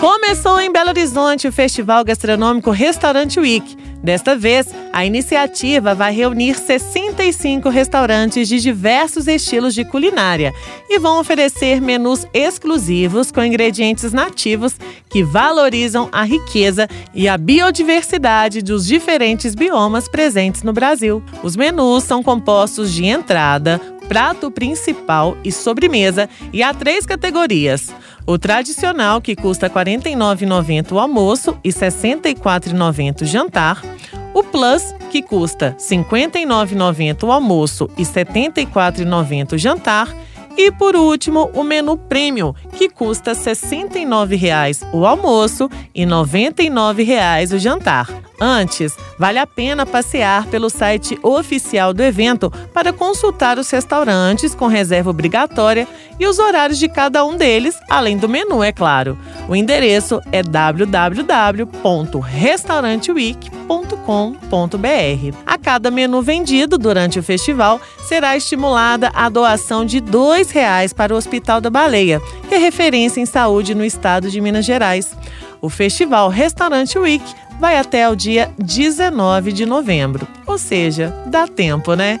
Começou em Belo Horizonte o Festival Gastronômico Restaurante Week. Desta vez, a iniciativa vai reunir 65 restaurantes de diversos estilos de culinária e vão oferecer menus exclusivos com ingredientes nativos que valorizam a riqueza e a biodiversidade dos diferentes biomas presentes no Brasil. Os menus são compostos de entrada, prato principal e sobremesa e há três categorias. O tradicional, que custa R$ 49,90 o almoço e R$ 64,90 o jantar. O Plus, que custa R$ 59,90 o almoço e R$ 74,90 o jantar. E por último, o menu Premium, que custa R$ 69,00 o almoço e R$ 99,00 o jantar. Antes, vale a pena passear pelo site oficial do evento para consultar os restaurantes com reserva obrigatória e os horários de cada um deles, além do menu, é claro. O endereço é www.restauranteweek.com.br. A cada menu vendido durante o festival será estimulada a doação de R$ 2,00 para o Hospital da Baleia, que é referência em saúde no estado de Minas Gerais. O Festival Restaurante Week vai até o dia 19 de novembro. Ou seja, dá tempo, né?